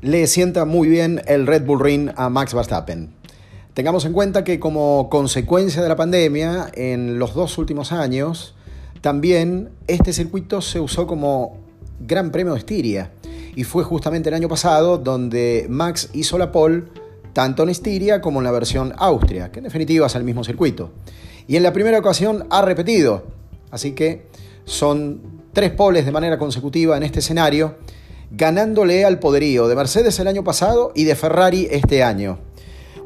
le sienta muy bien el Red Bull Ring a Max Verstappen. Tengamos en cuenta que como consecuencia de la pandemia, en los dos últimos años, también este circuito se usó como Gran Premio de Estiria. Y fue justamente el año pasado donde Max hizo la pole tanto en Estiria como en la versión Austria, que en definitiva es el mismo circuito. Y en la primera ocasión ha repetido. Así que son tres poles de manera consecutiva en este escenario, ganándole al poderío de Mercedes el año pasado y de Ferrari este año.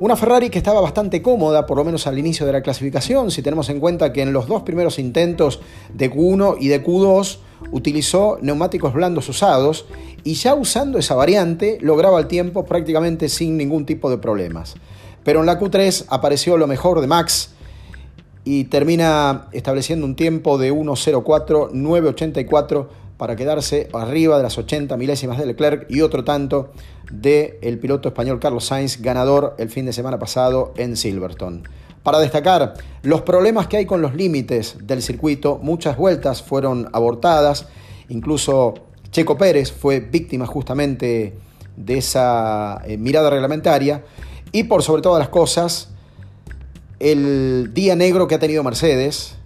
Una Ferrari que estaba bastante cómoda, por lo menos al inicio de la clasificación, si tenemos en cuenta que en los dos primeros intentos de Q1 y de Q2 utilizó neumáticos blandos usados y ya usando esa variante lograba el tiempo prácticamente sin ningún tipo de problemas. Pero en la Q3 apareció lo mejor de Max y termina estableciendo un tiempo de 1.04.984 para quedarse arriba de las 80 milésimas de Leclerc y otro tanto del el piloto español Carlos Sainz, ganador el fin de semana pasado en Silverstone. Para destacar los problemas que hay con los límites del circuito, muchas vueltas fueron abortadas, incluso Checo Pérez fue víctima justamente de esa eh, mirada reglamentaria y por sobre todas las cosas, el día negro que ha tenido Mercedes,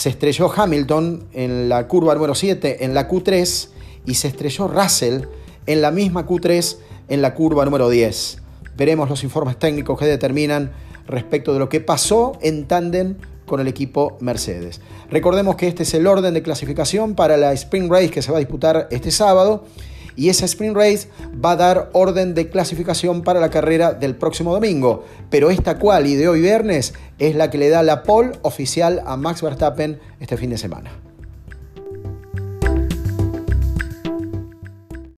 se estrelló Hamilton en la curva número 7 en la Q3 y se estrelló Russell en la misma Q3 en la curva número 10. Veremos los informes técnicos que determinan respecto de lo que pasó en tándem con el equipo Mercedes. Recordemos que este es el orden de clasificación para la Spring Race que se va a disputar este sábado y esa Spring Race va a dar orden de clasificación para la carrera del próximo domingo. Pero esta quali de hoy viernes es la que le da la pole oficial a Max Verstappen este fin de semana.